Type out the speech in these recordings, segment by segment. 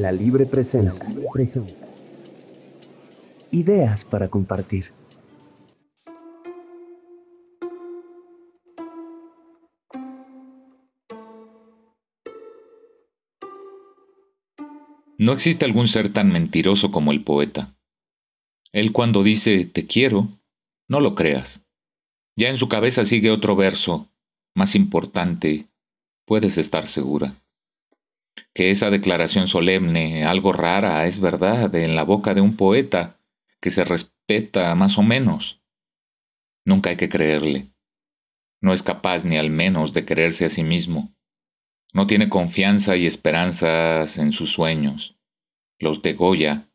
La Libre presenta. Ideas para compartir. No existe algún ser tan mentiroso como el poeta. Él cuando dice te quiero, no lo creas. Ya en su cabeza sigue otro verso, más importante, puedes estar segura. Que esa declaración solemne, algo rara, es verdad en la boca de un poeta que se respeta más o menos. Nunca hay que creerle. No es capaz ni al menos de creerse a sí mismo. No tiene confianza y esperanzas en sus sueños. Los degolla,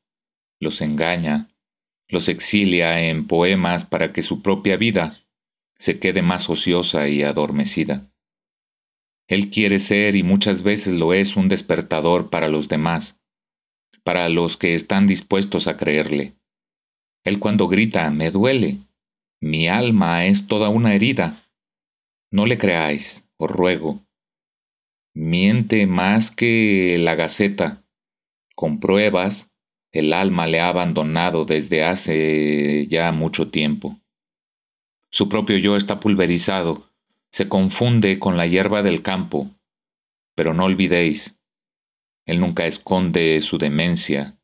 los engaña, los exilia en poemas para que su propia vida se quede más ociosa y adormecida. Él quiere ser y muchas veces lo es un despertador para los demás, para los que están dispuestos a creerle. Él cuando grita, me duele, mi alma es toda una herida. No le creáis, os ruego. Miente más que la gaceta. Con pruebas, el alma le ha abandonado desde hace ya mucho tiempo. Su propio yo está pulverizado, se confunde con la hierba del campo, pero no olvidéis, Él nunca esconde su demencia,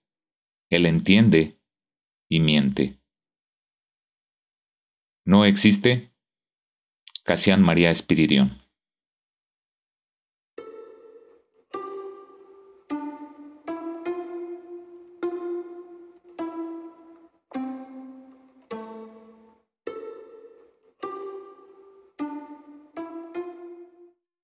Él entiende y miente. ¿No existe? Casian María Espiridión.